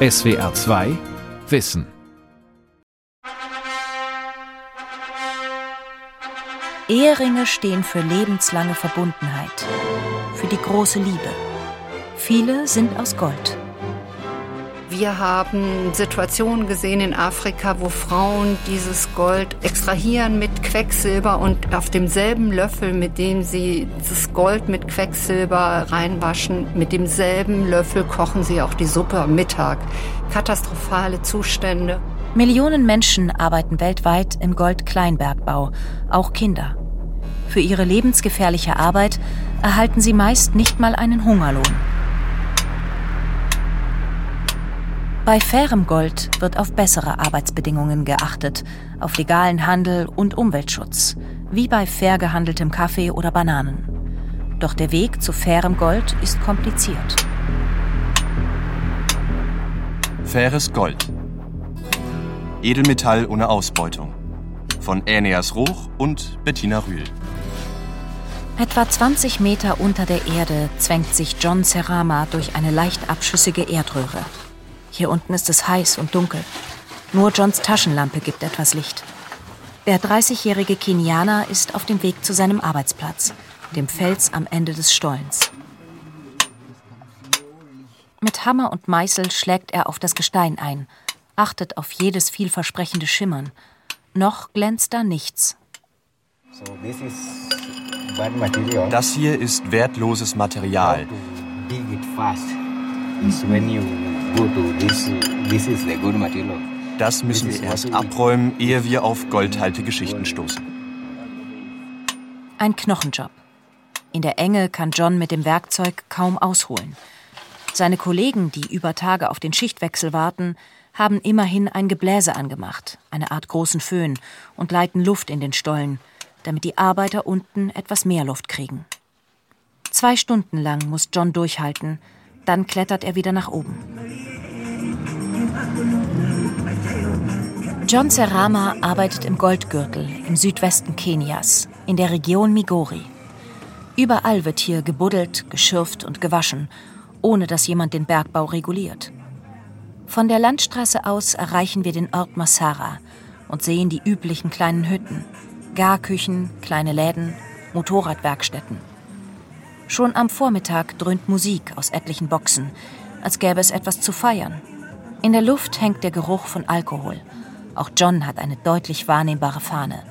SWR 2 Wissen. Eheringe stehen für lebenslange Verbundenheit, für die große Liebe. Viele sind aus Gold. Wir haben Situationen gesehen in Afrika, wo Frauen dieses Gold extrahieren mit Quecksilber und auf demselben Löffel, mit dem sie das Gold mit Quecksilber reinwaschen, mit demselben Löffel kochen sie auch die Suppe am Mittag. Katastrophale Zustände. Millionen Menschen arbeiten weltweit im Goldkleinbergbau, auch Kinder. Für ihre lebensgefährliche Arbeit erhalten sie meist nicht mal einen Hungerlohn. Bei fairem Gold wird auf bessere Arbeitsbedingungen geachtet, auf legalen Handel und Umweltschutz, wie bei fair gehandeltem Kaffee oder Bananen. Doch der Weg zu fairem Gold ist kompliziert. Faires Gold. Edelmetall ohne Ausbeutung. Von Äneas Roch und Bettina Rühl. Etwa 20 Meter unter der Erde zwängt sich John Serama durch eine leicht abschüssige Erdröhre. Hier unten ist es heiß und dunkel. Nur Johns Taschenlampe gibt etwas Licht. Der 30-jährige Kenianer ist auf dem Weg zu seinem Arbeitsplatz, dem Fels am Ende des Stollens. Mit Hammer und Meißel schlägt er auf das Gestein ein, achtet auf jedes vielversprechende Schimmern. Noch glänzt da nichts. Das hier ist wertloses Material. Das müssen wir erst abräumen, ehe wir auf goldhalte Geschichten stoßen. Ein Knochenjob. In der Enge kann John mit dem Werkzeug kaum ausholen. Seine Kollegen, die über Tage auf den Schichtwechsel warten, haben immerhin ein Gebläse angemacht, eine Art großen Föhn, und leiten Luft in den Stollen, damit die Arbeiter unten etwas mehr Luft kriegen. Zwei Stunden lang muss John durchhalten, dann klettert er wieder nach oben. John Serama arbeitet im Goldgürtel im Südwesten Kenias, in der Region Migori. Überall wird hier gebuddelt, geschürft und gewaschen, ohne dass jemand den Bergbau reguliert. Von der Landstraße aus erreichen wir den Ort Masara und sehen die üblichen kleinen Hütten, Garküchen, kleine Läden, Motorradwerkstätten. Schon am Vormittag dröhnt Musik aus etlichen Boxen, als gäbe es etwas zu feiern. In der Luft hängt der Geruch von Alkohol. Auch John hat eine deutlich wahrnehmbare Fahne.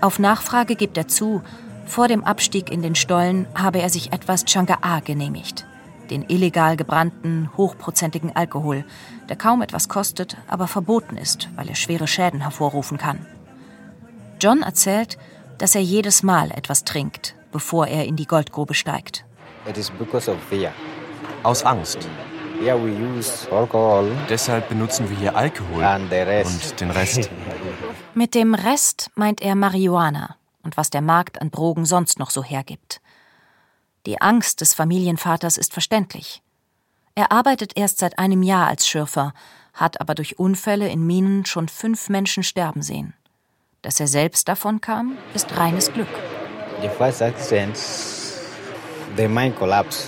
Auf Nachfrage gibt er zu, vor dem Abstieg in den Stollen habe er sich etwas Changaa genehmigt. Den illegal gebrannten, hochprozentigen Alkohol, der kaum etwas kostet, aber verboten ist, weil er schwere Schäden hervorrufen kann. John erzählt, dass er jedes Mal etwas trinkt, bevor er in die Goldgrube steigt. Aus Angst. Deshalb benutzen wir hier Alkohol und den Rest. Mit dem Rest meint er Marihuana und was der Markt an Drogen sonst noch so hergibt. Die Angst des Familienvaters ist verständlich. Er arbeitet erst seit einem Jahr als Schürfer, hat aber durch Unfälle in Minen schon fünf Menschen sterben sehen. Dass er selbst davon kam, ist reines Glück.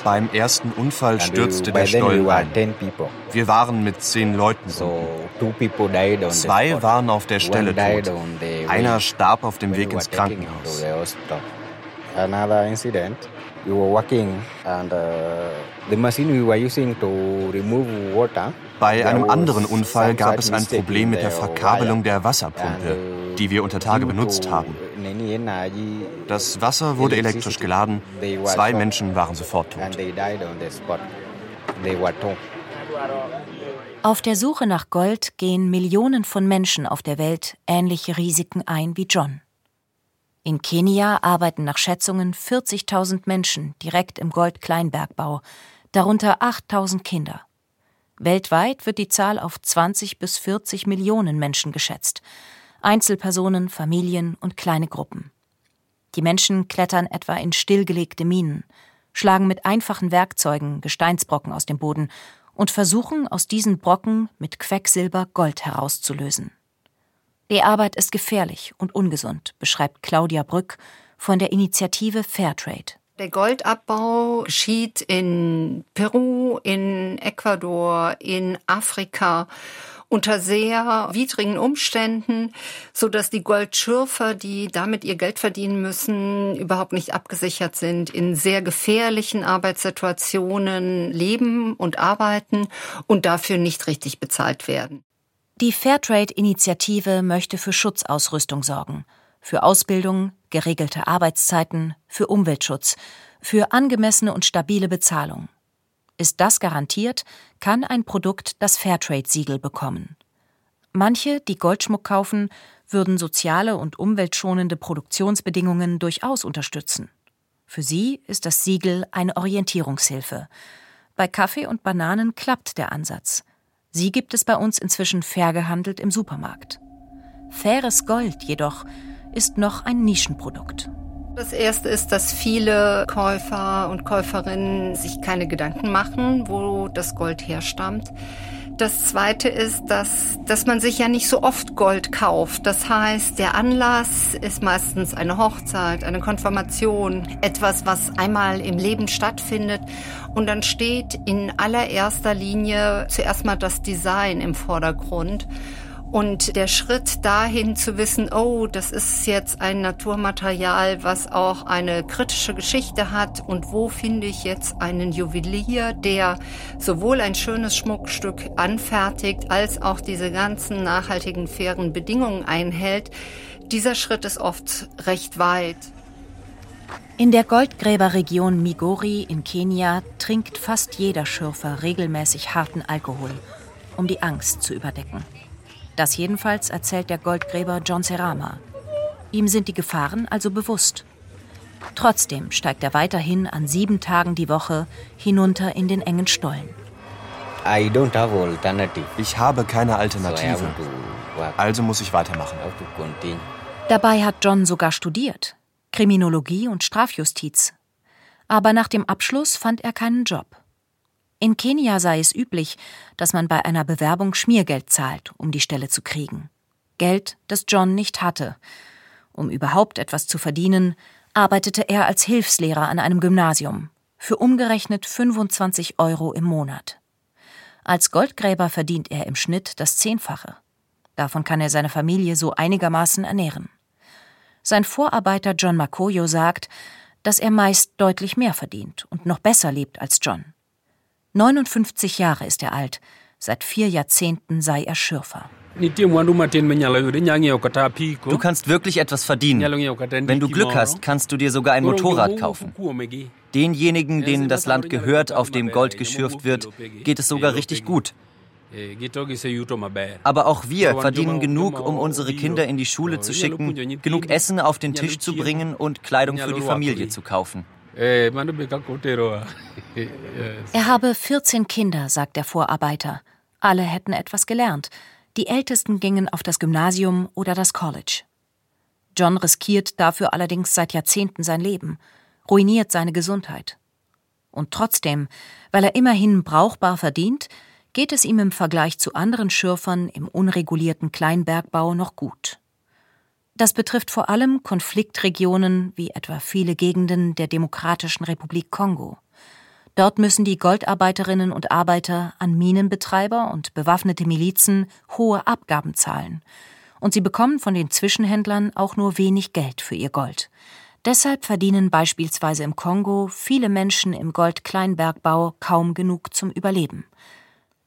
Beim ersten Unfall stürzte der Stollen ein. Wir waren mit zehn Leuten. Zwei waren auf der Stelle tot. Einer starb auf dem Weg ins Krankenhaus. We were working and uh, the machine we were using to remove water bei einem anderen Unfall gab es ein Problem mit der Verkabelung der Wasserpumpe, die wir unter Tage benutzt haben. Das Wasser wurde elektrisch geladen, zwei Menschen waren sofort tot. Auf der Suche nach Gold gehen Millionen von Menschen auf der Welt ähnliche Risiken ein wie John. In Kenia arbeiten nach Schätzungen 40.000 Menschen direkt im Goldkleinbergbau, darunter 8.000 Kinder. Weltweit wird die Zahl auf 20 bis 40 Millionen Menschen geschätzt. Einzelpersonen, Familien und kleine Gruppen. Die Menschen klettern etwa in stillgelegte Minen, schlagen mit einfachen Werkzeugen Gesteinsbrocken aus dem Boden und versuchen aus diesen Brocken mit Quecksilber Gold herauszulösen. Die Arbeit ist gefährlich und ungesund, beschreibt Claudia Brück von der Initiative Fairtrade. Der Goldabbau geschieht in Peru, in Ecuador, in Afrika unter sehr widrigen Umständen, so dass die Goldschürfer, die damit ihr Geld verdienen müssen, überhaupt nicht abgesichert sind, in sehr gefährlichen Arbeitssituationen leben und arbeiten und dafür nicht richtig bezahlt werden. Die Fairtrade-Initiative möchte für Schutzausrüstung sorgen, für Ausbildung, geregelte Arbeitszeiten, für Umweltschutz, für angemessene und stabile Bezahlung. Ist das garantiert, kann ein Produkt das Fairtrade-Siegel bekommen. Manche, die Goldschmuck kaufen, würden soziale und umweltschonende Produktionsbedingungen durchaus unterstützen. Für sie ist das Siegel eine Orientierungshilfe. Bei Kaffee und Bananen klappt der Ansatz. Sie gibt es bei uns inzwischen fair gehandelt im Supermarkt. Faires Gold jedoch ist noch ein Nischenprodukt. Das erste ist, dass viele Käufer und Käuferinnen sich keine Gedanken machen, wo das Gold herstammt. Das zweite ist, dass, dass man sich ja nicht so oft Gold kauft. Das heißt, der Anlass ist meistens eine Hochzeit, eine Konfirmation, etwas, was einmal im Leben stattfindet. Und dann steht in allererster Linie zuerst mal das Design im Vordergrund. Und der Schritt dahin zu wissen, oh, das ist jetzt ein Naturmaterial, was auch eine kritische Geschichte hat und wo finde ich jetzt einen Juwelier, der sowohl ein schönes Schmuckstück anfertigt, als auch diese ganzen nachhaltigen, fairen Bedingungen einhält, dieser Schritt ist oft recht weit. In der Goldgräberregion Migori in Kenia trinkt fast jeder Schürfer regelmäßig harten Alkohol, um die Angst zu überdecken. Das jedenfalls erzählt der Goldgräber John Serama. Ihm sind die Gefahren also bewusst. Trotzdem steigt er weiterhin an sieben Tagen die Woche hinunter in den engen Stollen. Ich habe keine Alternative. Also muss ich weitermachen. Dabei hat John sogar studiert. Kriminologie und Strafjustiz. Aber nach dem Abschluss fand er keinen Job. In Kenia sei es üblich, dass man bei einer Bewerbung Schmiergeld zahlt, um die Stelle zu kriegen. Geld, das John nicht hatte. Um überhaupt etwas zu verdienen, arbeitete er als Hilfslehrer an einem Gymnasium für umgerechnet 25 Euro im Monat. Als Goldgräber verdient er im Schnitt das Zehnfache. Davon kann er seine Familie so einigermaßen ernähren. Sein Vorarbeiter John Makoyo sagt, dass er meist deutlich mehr verdient und noch besser lebt als John. 59 Jahre ist er alt. Seit vier Jahrzehnten sei er Schürfer. Du kannst wirklich etwas verdienen. Wenn du Glück hast, kannst du dir sogar ein Motorrad kaufen. Denjenigen, denen das Land gehört, auf dem Gold geschürft wird, geht es sogar richtig gut. Aber auch wir verdienen genug, um unsere Kinder in die Schule zu schicken, genug Essen auf den Tisch zu bringen und Kleidung für die Familie zu kaufen. Er habe 14 Kinder, sagt der Vorarbeiter. Alle hätten etwas gelernt. Die Ältesten gingen auf das Gymnasium oder das College. John riskiert dafür allerdings seit Jahrzehnten sein Leben, ruiniert seine Gesundheit. Und trotzdem, weil er immerhin brauchbar verdient, geht es ihm im Vergleich zu anderen Schürfern im unregulierten Kleinbergbau noch gut. Das betrifft vor allem Konfliktregionen wie etwa viele Gegenden der Demokratischen Republik Kongo. Dort müssen die Goldarbeiterinnen und Arbeiter an Minenbetreiber und bewaffnete Milizen hohe Abgaben zahlen. Und sie bekommen von den Zwischenhändlern auch nur wenig Geld für ihr Gold. Deshalb verdienen beispielsweise im Kongo viele Menschen im Goldkleinbergbau kaum genug zum Überleben.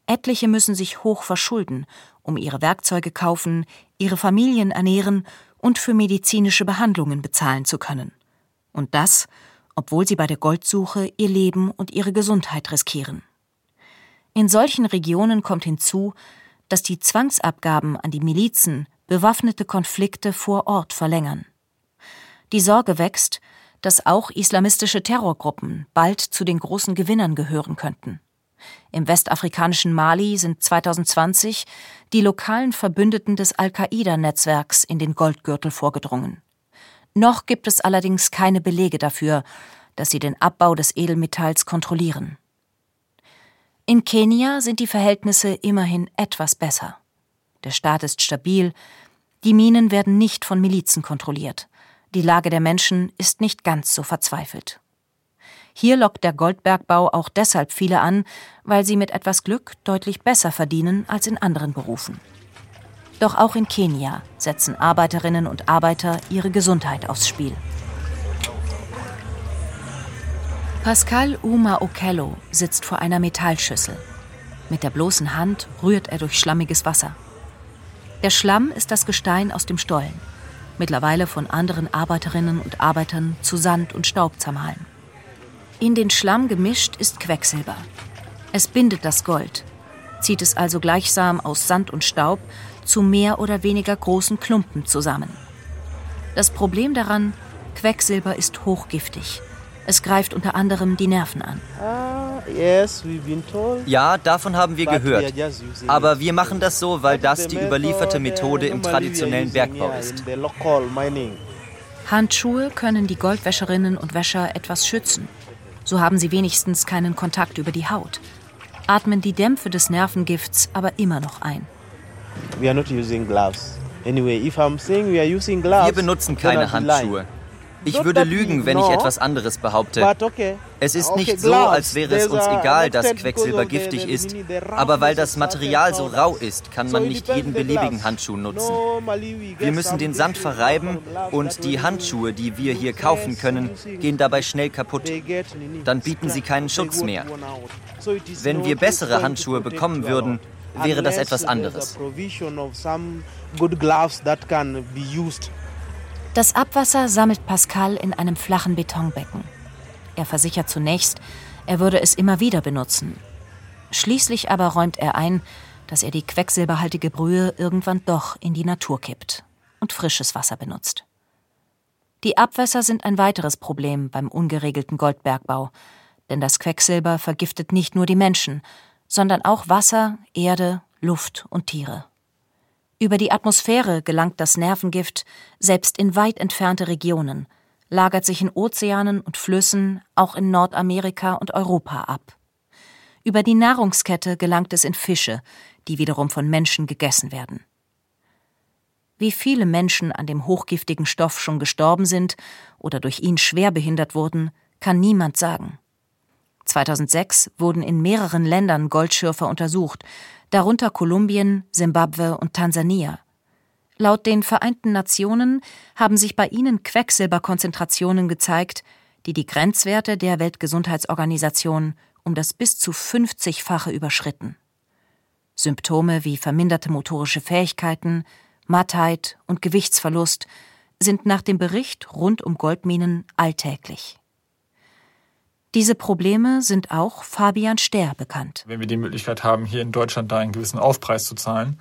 Etliche müssen sich hoch verschulden, um ihre Werkzeuge kaufen, ihre Familien ernähren und für medizinische Behandlungen bezahlen zu können. Und das, obwohl sie bei der Goldsuche ihr Leben und ihre Gesundheit riskieren. In solchen Regionen kommt hinzu, dass die Zwangsabgaben an die Milizen bewaffnete Konflikte vor Ort verlängern. Die Sorge wächst, dass auch islamistische Terrorgruppen bald zu den großen Gewinnern gehören könnten. Im westafrikanischen Mali sind 2020 die lokalen Verbündeten des Al-Qaida-Netzwerks in den Goldgürtel vorgedrungen. Noch gibt es allerdings keine Belege dafür, dass sie den Abbau des Edelmetalls kontrollieren. In Kenia sind die Verhältnisse immerhin etwas besser. Der Staat ist stabil, die Minen werden nicht von Milizen kontrolliert, die Lage der Menschen ist nicht ganz so verzweifelt. Hier lockt der Goldbergbau auch deshalb viele an, weil sie mit etwas Glück deutlich besser verdienen als in anderen Berufen. Doch auch in Kenia setzen Arbeiterinnen und Arbeiter ihre Gesundheit aufs Spiel. Pascal Uma Okello sitzt vor einer Metallschüssel. Mit der bloßen Hand rührt er durch schlammiges Wasser. Der Schlamm ist das Gestein aus dem Stollen, mittlerweile von anderen Arbeiterinnen und Arbeitern zu Sand und Staub zermahlen. In den Schlamm gemischt ist Quecksilber. Es bindet das Gold, zieht es also gleichsam aus Sand und Staub zu mehr oder weniger großen Klumpen zusammen. Das Problem daran, Quecksilber ist hochgiftig. Es greift unter anderem die Nerven an. Ja, davon haben wir gehört. Aber wir machen das so, weil das die überlieferte Methode im traditionellen Bergbau ist. Handschuhe können die Goldwäscherinnen und Wäscher etwas schützen. So haben sie wenigstens keinen Kontakt über die Haut, atmen die Dämpfe des Nervengifts aber immer noch ein. Wir benutzen keine Handschuhe. Ich würde lügen, wenn ich etwas anderes behaupte. Es ist nicht so, als wäre es uns egal, dass Quecksilber giftig ist, aber weil das Material so rau ist, kann man nicht jeden beliebigen Handschuh nutzen. Wir müssen den Sand verreiben und die Handschuhe, die wir hier kaufen können, gehen dabei schnell kaputt. Dann bieten sie keinen Schutz mehr. Wenn wir bessere Handschuhe bekommen würden, wäre das etwas anderes. Das Abwasser sammelt Pascal in einem flachen Betonbecken. Er versichert zunächst, er würde es immer wieder benutzen. Schließlich aber räumt er ein, dass er die quecksilberhaltige Brühe irgendwann doch in die Natur kippt und frisches Wasser benutzt. Die Abwässer sind ein weiteres Problem beim ungeregelten Goldbergbau, denn das Quecksilber vergiftet nicht nur die Menschen, sondern auch Wasser, Erde, Luft und Tiere. Über die Atmosphäre gelangt das Nervengift selbst in weit entfernte Regionen, lagert sich in Ozeanen und Flüssen, auch in Nordamerika und Europa ab. Über die Nahrungskette gelangt es in Fische, die wiederum von Menschen gegessen werden. Wie viele Menschen an dem hochgiftigen Stoff schon gestorben sind oder durch ihn schwer behindert wurden, kann niemand sagen. 2006 wurden in mehreren Ländern Goldschürfer untersucht, darunter Kolumbien, Simbabwe und Tansania. Laut den Vereinten Nationen haben sich bei ihnen Quecksilberkonzentrationen gezeigt, die die Grenzwerte der Weltgesundheitsorganisation um das bis zu 50-fache überschritten. Symptome wie verminderte motorische Fähigkeiten, Mattheit und Gewichtsverlust sind nach dem Bericht rund um Goldminen alltäglich. Diese Probleme sind auch Fabian Ster bekannt. Wenn wir die Möglichkeit haben, hier in Deutschland da einen gewissen Aufpreis zu zahlen,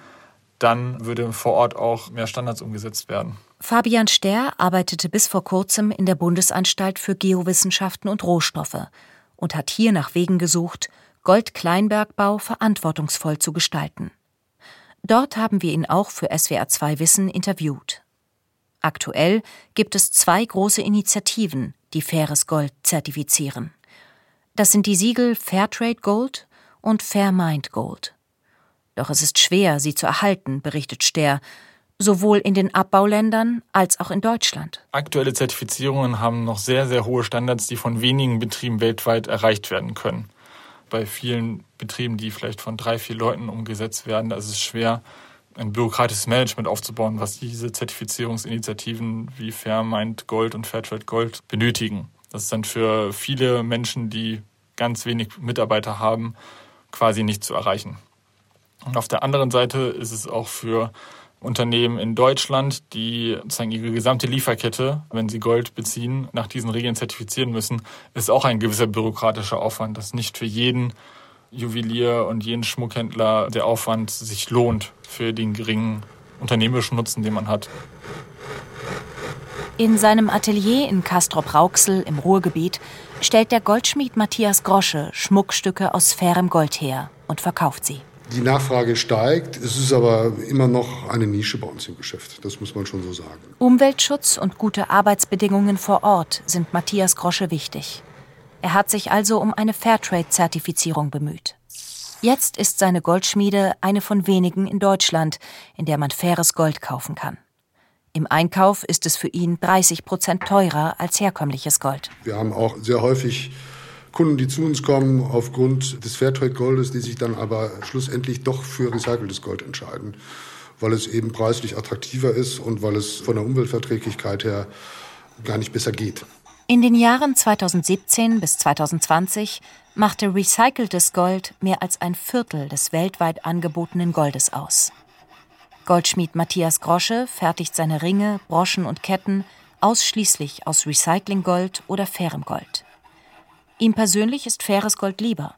dann würde vor Ort auch mehr Standards umgesetzt werden. Fabian Ster arbeitete bis vor kurzem in der Bundesanstalt für Geowissenschaften und Rohstoffe und hat hier nach Wegen gesucht, Goldkleinbergbau verantwortungsvoll zu gestalten. Dort haben wir ihn auch für SWR2 Wissen interviewt. Aktuell gibt es zwei große Initiativen, die faires Gold zertifizieren. Das sind die Siegel Fairtrade Gold und Fairmind Gold. Doch es ist schwer, sie zu erhalten, berichtet Ster, sowohl in den Abbauländern als auch in Deutschland. Aktuelle Zertifizierungen haben noch sehr, sehr hohe Standards, die von wenigen Betrieben weltweit erreicht werden können. Bei vielen Betrieben, die vielleicht von drei, vier Leuten umgesetzt werden, ist es schwer, ein bürokratisches Management aufzubauen, was diese Zertifizierungsinitiativen wie Fairmind Gold und Fairtrade Gold benötigen. Das ist dann für viele Menschen, die ganz wenig Mitarbeiter haben, quasi nicht zu erreichen. Und auf der anderen Seite ist es auch für Unternehmen in Deutschland, die sozusagen ihre gesamte Lieferkette, wenn sie Gold beziehen, nach diesen Regeln zertifizieren müssen, ist auch ein gewisser bürokratischer Aufwand, dass nicht für jeden Juwelier und jeden Schmuckhändler der Aufwand sich lohnt für den geringen unternehmerischen Nutzen, den man hat. In seinem Atelier in Castrop-Rauxel im Ruhrgebiet stellt der Goldschmied Matthias Grosche Schmuckstücke aus fairem Gold her und verkauft sie. Die Nachfrage steigt, es ist aber immer noch eine Nische bei uns im Geschäft, das muss man schon so sagen. Umweltschutz und gute Arbeitsbedingungen vor Ort sind Matthias Grosche wichtig. Er hat sich also um eine Fairtrade-Zertifizierung bemüht. Jetzt ist seine Goldschmiede eine von wenigen in Deutschland, in der man faires Gold kaufen kann. Im Einkauf ist es für ihn 30 Prozent teurer als herkömmliches Gold. Wir haben auch sehr häufig Kunden, die zu uns kommen aufgrund des Fairtrade-Goldes, die sich dann aber schlussendlich doch für recyceltes Gold entscheiden, weil es eben preislich attraktiver ist und weil es von der Umweltverträglichkeit her gar nicht besser geht. In den Jahren 2017 bis 2020 machte recyceltes Gold mehr als ein Viertel des weltweit angebotenen Goldes aus. Goldschmied Matthias Grosche fertigt seine Ringe, Broschen und Ketten ausschließlich aus Recyclinggold oder fairem Gold. Ihm persönlich ist faires Gold lieber.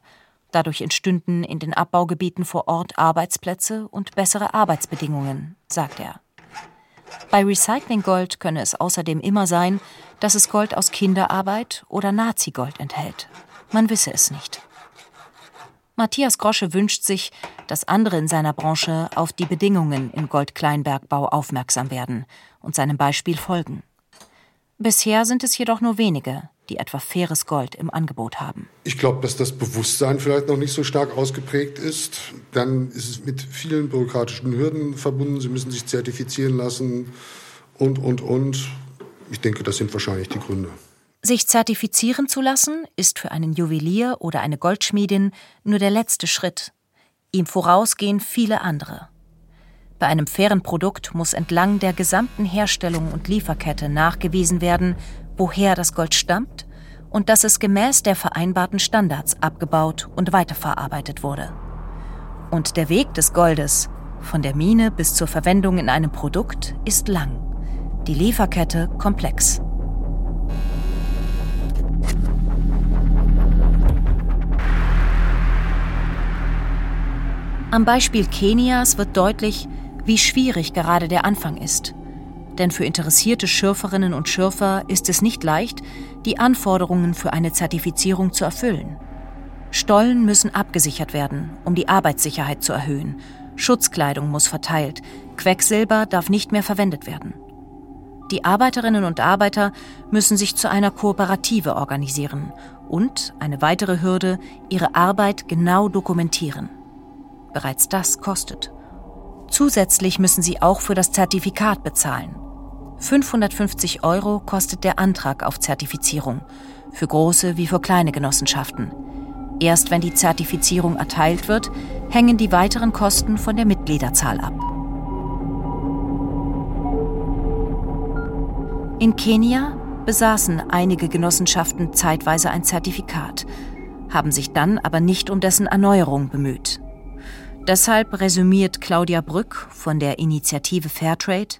Dadurch entstünden in den Abbaugebieten vor Ort Arbeitsplätze und bessere Arbeitsbedingungen, sagt er. Bei Recyclinggold könne es außerdem immer sein, dass es Gold aus Kinderarbeit oder Nazi-Gold enthält. Man wisse es nicht. Matthias Grosche wünscht sich, dass andere in seiner Branche auf die Bedingungen im Goldkleinbergbau aufmerksam werden und seinem Beispiel folgen. Bisher sind es jedoch nur wenige, die etwa faires Gold im Angebot haben. Ich glaube, dass das Bewusstsein vielleicht noch nicht so stark ausgeprägt ist. Dann ist es mit vielen bürokratischen Hürden verbunden. Sie müssen sich zertifizieren lassen und, und, und. Ich denke, das sind wahrscheinlich die Gründe. Sich zertifizieren zu lassen, ist für einen Juwelier oder eine Goldschmiedin nur der letzte Schritt. Ihm vorausgehen viele andere. Bei einem fairen Produkt muss entlang der gesamten Herstellung und Lieferkette nachgewiesen werden, woher das Gold stammt und dass es gemäß der vereinbarten Standards abgebaut und weiterverarbeitet wurde. Und der Weg des Goldes, von der Mine bis zur Verwendung in einem Produkt, ist lang. Die Lieferkette komplex. Am Beispiel Kenias wird deutlich, wie schwierig gerade der Anfang ist. Denn für interessierte Schürferinnen und Schürfer ist es nicht leicht, die Anforderungen für eine Zertifizierung zu erfüllen. Stollen müssen abgesichert werden, um die Arbeitssicherheit zu erhöhen. Schutzkleidung muss verteilt. Quecksilber darf nicht mehr verwendet werden. Die Arbeiterinnen und Arbeiter müssen sich zu einer Kooperative organisieren und, eine weitere Hürde, ihre Arbeit genau dokumentieren. Bereits das kostet. Zusätzlich müssen sie auch für das Zertifikat bezahlen. 550 Euro kostet der Antrag auf Zertifizierung, für große wie für kleine Genossenschaften. Erst wenn die Zertifizierung erteilt wird, hängen die weiteren Kosten von der Mitgliederzahl ab. In Kenia besaßen einige Genossenschaften zeitweise ein Zertifikat, haben sich dann aber nicht um dessen Erneuerung bemüht. Deshalb resümiert Claudia Brück von der Initiative Fairtrade.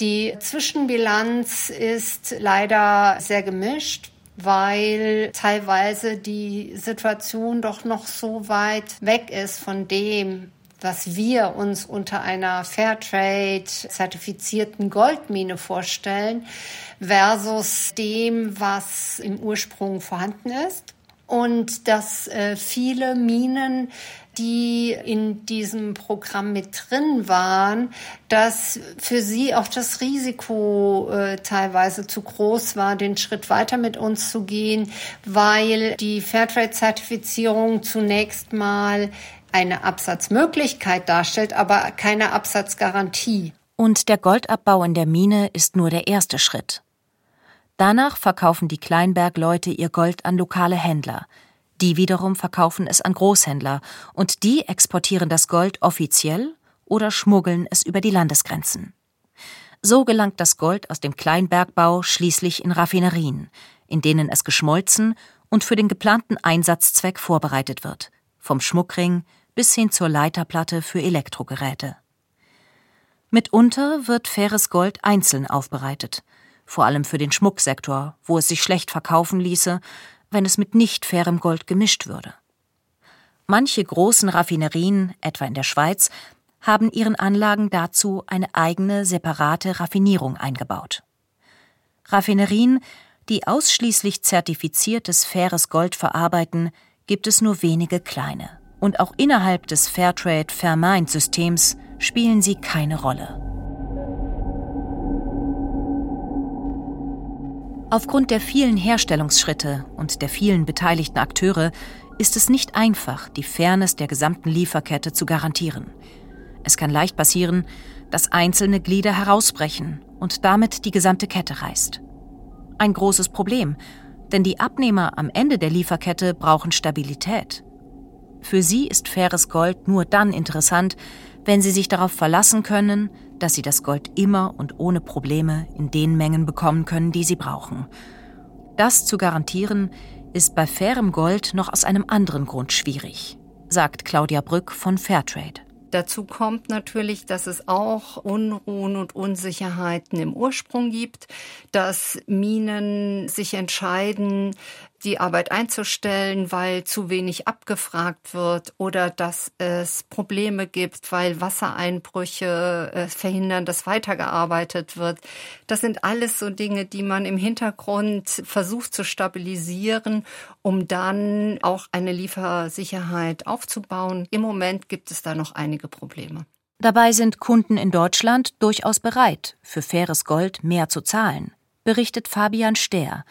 Die Zwischenbilanz ist leider sehr gemischt weil teilweise die Situation doch noch so weit weg ist von dem, was wir uns unter einer Fairtrade-zertifizierten Goldmine vorstellen, versus dem, was im Ursprung vorhanden ist. Und dass äh, viele Minen die in diesem Programm mit drin waren, dass für sie auch das Risiko äh, teilweise zu groß war, den Schritt weiter mit uns zu gehen, weil die Fairtrade-Zertifizierung zunächst mal eine Absatzmöglichkeit darstellt, aber keine Absatzgarantie. Und der Goldabbau in der Mine ist nur der erste Schritt. Danach verkaufen die Kleinbergleute ihr Gold an lokale Händler, die wiederum verkaufen es an Großhändler und die exportieren das Gold offiziell oder schmuggeln es über die Landesgrenzen. So gelangt das Gold aus dem Kleinbergbau schließlich in Raffinerien, in denen es geschmolzen und für den geplanten Einsatzzweck vorbereitet wird, vom Schmuckring bis hin zur Leiterplatte für Elektrogeräte. Mitunter wird faires Gold einzeln aufbereitet, vor allem für den Schmucksektor, wo es sich schlecht verkaufen ließe, wenn es mit nicht fairem Gold gemischt würde. Manche großen Raffinerien, etwa in der Schweiz, haben ihren Anlagen dazu eine eigene separate Raffinierung eingebaut. Raffinerien, die ausschließlich zertifiziertes faires Gold verarbeiten, gibt es nur wenige kleine. Und auch innerhalb des Fairtrade Fairmind Systems spielen sie keine Rolle. Aufgrund der vielen Herstellungsschritte und der vielen beteiligten Akteure ist es nicht einfach, die Fairness der gesamten Lieferkette zu garantieren. Es kann leicht passieren, dass einzelne Glieder herausbrechen und damit die gesamte Kette reißt. Ein großes Problem, Denn die Abnehmer am Ende der Lieferkette brauchen Stabilität. Für sie ist faires Gold nur dann interessant, wenn sie sich darauf verlassen können, dass sie das Gold immer und ohne Probleme in den Mengen bekommen können, die sie brauchen. Das zu garantieren, ist bei fairem Gold noch aus einem anderen Grund schwierig, sagt Claudia Brück von Fairtrade. Dazu kommt natürlich, dass es auch Unruhen und Unsicherheiten im Ursprung gibt, dass Minen sich entscheiden, die Arbeit einzustellen, weil zu wenig abgefragt wird oder dass es Probleme gibt, weil Wassereinbrüche äh, verhindern, dass weitergearbeitet wird. Das sind alles so Dinge, die man im Hintergrund versucht zu stabilisieren, um dann auch eine Liefersicherheit aufzubauen. Im Moment gibt es da noch einige Probleme. Dabei sind Kunden in Deutschland durchaus bereit, für faires Gold mehr zu zahlen, berichtet Fabian Stehr,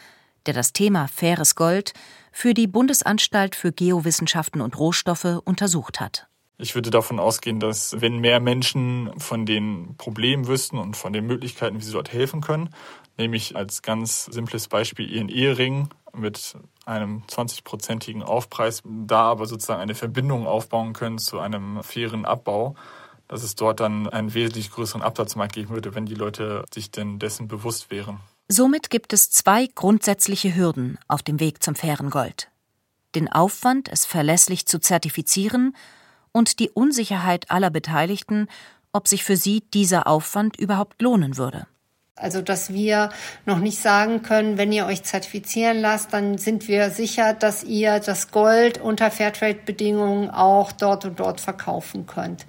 der das Thema faires Gold für die Bundesanstalt für Geowissenschaften und Rohstoffe untersucht hat. Ich würde davon ausgehen, dass wenn mehr Menschen von den Problemen wüssten und von den Möglichkeiten, wie sie dort helfen können, nämlich als ganz simples Beispiel ihren Ehering mit einem 20-prozentigen Aufpreis, da aber sozusagen eine Verbindung aufbauen können zu einem fairen Abbau, dass es dort dann einen wesentlich größeren Absatzmarkt geben würde, wenn die Leute sich denn dessen bewusst wären. Somit gibt es zwei grundsätzliche Hürden auf dem Weg zum fairen Gold. Den Aufwand, es verlässlich zu zertifizieren und die Unsicherheit aller Beteiligten, ob sich für sie dieser Aufwand überhaupt lohnen würde. Also, dass wir noch nicht sagen können, wenn ihr euch zertifizieren lasst, dann sind wir sicher, dass ihr das Gold unter Fairtrade-Bedingungen auch dort und dort verkaufen könnt.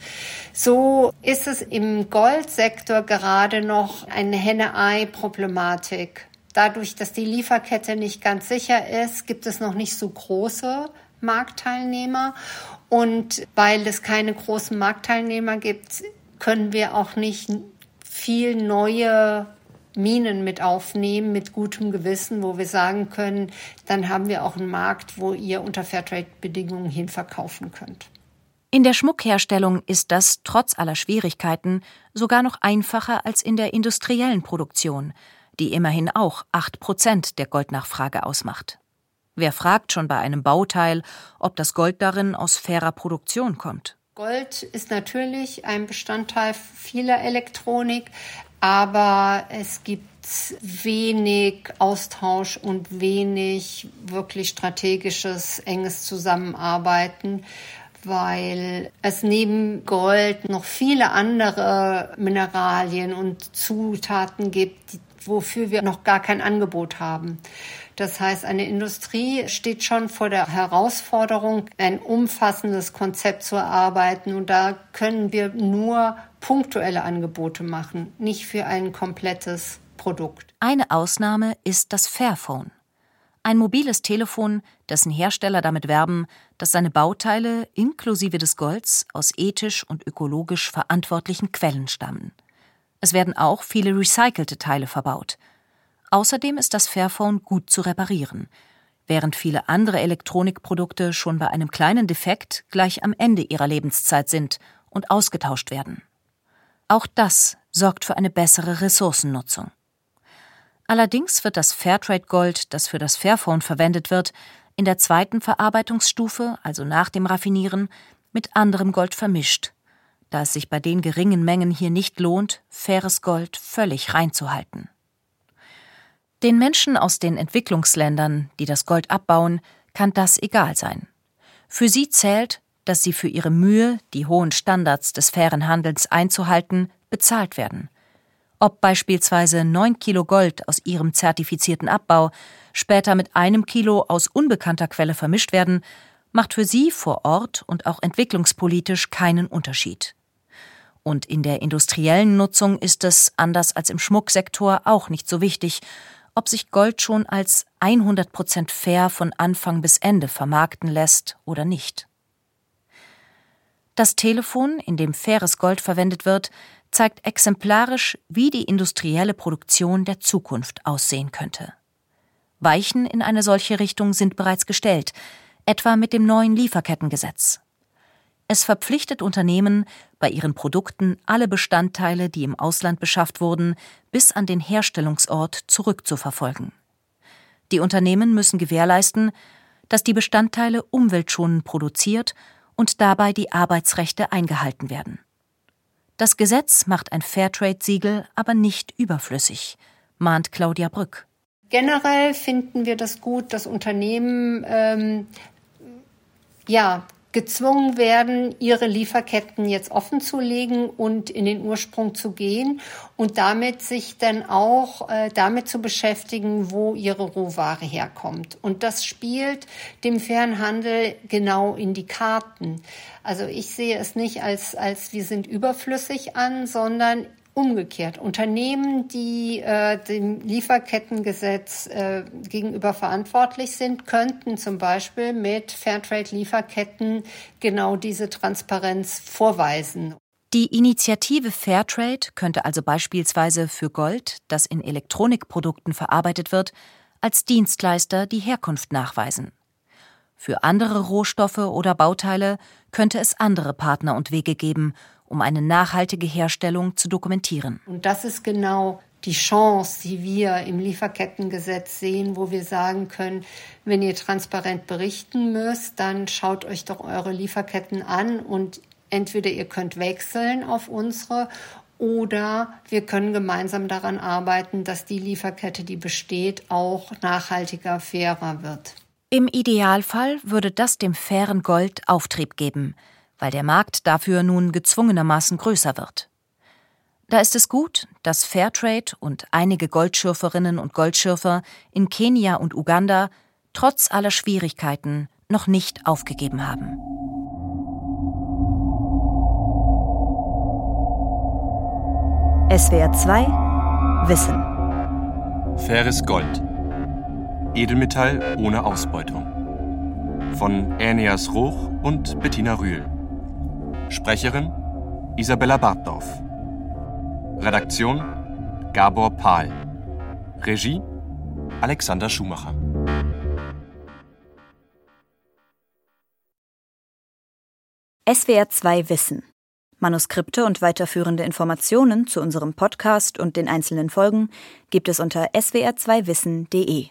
So ist es im Goldsektor gerade noch eine Henne-Ei-Problematik. Dadurch, dass die Lieferkette nicht ganz sicher ist, gibt es noch nicht so große Marktteilnehmer. Und weil es keine großen Marktteilnehmer gibt, können wir auch nicht viel neue Minen mit aufnehmen, mit gutem Gewissen, wo wir sagen können, dann haben wir auch einen Markt, wo ihr unter Fairtrade-Bedingungen hin verkaufen könnt. In der Schmuckherstellung ist das trotz aller Schwierigkeiten sogar noch einfacher als in der industriellen Produktion, die immerhin auch 8 Prozent der Goldnachfrage ausmacht. Wer fragt schon bei einem Bauteil, ob das Gold darin aus fairer Produktion kommt? Gold ist natürlich ein Bestandteil vieler Elektronik, aber es gibt wenig Austausch und wenig wirklich strategisches, enges Zusammenarbeiten, weil es neben Gold noch viele andere Mineralien und Zutaten gibt, wofür wir noch gar kein Angebot haben. Das heißt, eine Industrie steht schon vor der Herausforderung, ein umfassendes Konzept zu erarbeiten. Und da können wir nur punktuelle Angebote machen, nicht für ein komplettes Produkt. Eine Ausnahme ist das Fairphone. Ein mobiles Telefon, dessen Hersteller damit werben, dass seine Bauteile inklusive des Golds aus ethisch und ökologisch verantwortlichen Quellen stammen. Es werden auch viele recycelte Teile verbaut. Außerdem ist das Fairphone gut zu reparieren, während viele andere Elektronikprodukte schon bei einem kleinen Defekt gleich am Ende ihrer Lebenszeit sind und ausgetauscht werden. Auch das sorgt für eine bessere Ressourcennutzung. Allerdings wird das Fairtrade-Gold, das für das Fairphone verwendet wird, in der zweiten Verarbeitungsstufe, also nach dem Raffinieren, mit anderem Gold vermischt, da es sich bei den geringen Mengen hier nicht lohnt, faires Gold völlig reinzuhalten. Den Menschen aus den Entwicklungsländern, die das Gold abbauen, kann das egal sein. Für sie zählt, dass sie für ihre Mühe, die hohen Standards des fairen Handels einzuhalten, bezahlt werden. Ob beispielsweise neun Kilo Gold aus ihrem zertifizierten Abbau später mit einem Kilo aus unbekannter Quelle vermischt werden, macht für sie vor Ort und auch entwicklungspolitisch keinen Unterschied. Und in der industriellen Nutzung ist es, anders als im Schmucksektor, auch nicht so wichtig, ob sich Gold schon als 100% fair von Anfang bis Ende vermarkten lässt oder nicht. Das Telefon, in dem faires Gold verwendet wird, zeigt exemplarisch, wie die industrielle Produktion der Zukunft aussehen könnte. Weichen in eine solche Richtung sind bereits gestellt, etwa mit dem neuen Lieferkettengesetz. Es verpflichtet Unternehmen, bei ihren Produkten alle Bestandteile, die im Ausland beschafft wurden, bis an den Herstellungsort zurückzuverfolgen. Die Unternehmen müssen gewährleisten, dass die Bestandteile umweltschonend produziert und dabei die Arbeitsrechte eingehalten werden. Das Gesetz macht ein Fairtrade-Siegel aber nicht überflüssig, mahnt Claudia Brück. Generell finden wir das gut, dass Unternehmen ähm, ja gezwungen werden, ihre Lieferketten jetzt offen zu legen und in den Ursprung zu gehen und damit sich dann auch äh, damit zu beschäftigen, wo ihre Rohware herkommt. Und das spielt dem fairen Handel genau in die Karten. Also ich sehe es nicht als, als wir sind überflüssig an, sondern Umgekehrt, Unternehmen, die äh, dem Lieferkettengesetz äh, gegenüber verantwortlich sind, könnten zum Beispiel mit Fairtrade-Lieferketten genau diese Transparenz vorweisen. Die Initiative Fairtrade könnte also beispielsweise für Gold, das in Elektronikprodukten verarbeitet wird, als Dienstleister die Herkunft nachweisen. Für andere Rohstoffe oder Bauteile könnte es andere Partner und Wege geben, um eine nachhaltige Herstellung zu dokumentieren. Und das ist genau die Chance, die wir im Lieferkettengesetz sehen, wo wir sagen können, wenn ihr transparent berichten müsst, dann schaut euch doch eure Lieferketten an und entweder ihr könnt wechseln auf unsere oder wir können gemeinsam daran arbeiten, dass die Lieferkette, die besteht, auch nachhaltiger, fairer wird. Im Idealfall würde das dem fairen Gold Auftrieb geben – weil der Markt dafür nun gezwungenermaßen größer wird. Da ist es gut, dass Fairtrade und einige Goldschürferinnen und Goldschürfer in Kenia und Uganda trotz aller Schwierigkeiten noch nicht aufgegeben haben. SWR 2 Wissen Faires Gold Edelmetall ohne Ausbeutung von Aeneas Roch und Bettina Rühl Sprecherin Isabella Bartdorf. Redaktion Gabor Pahl. Regie Alexander Schumacher. SWR 2 Wissen. Manuskripte und weiterführende Informationen zu unserem Podcast und den einzelnen Folgen gibt es unter swr2wissen.de.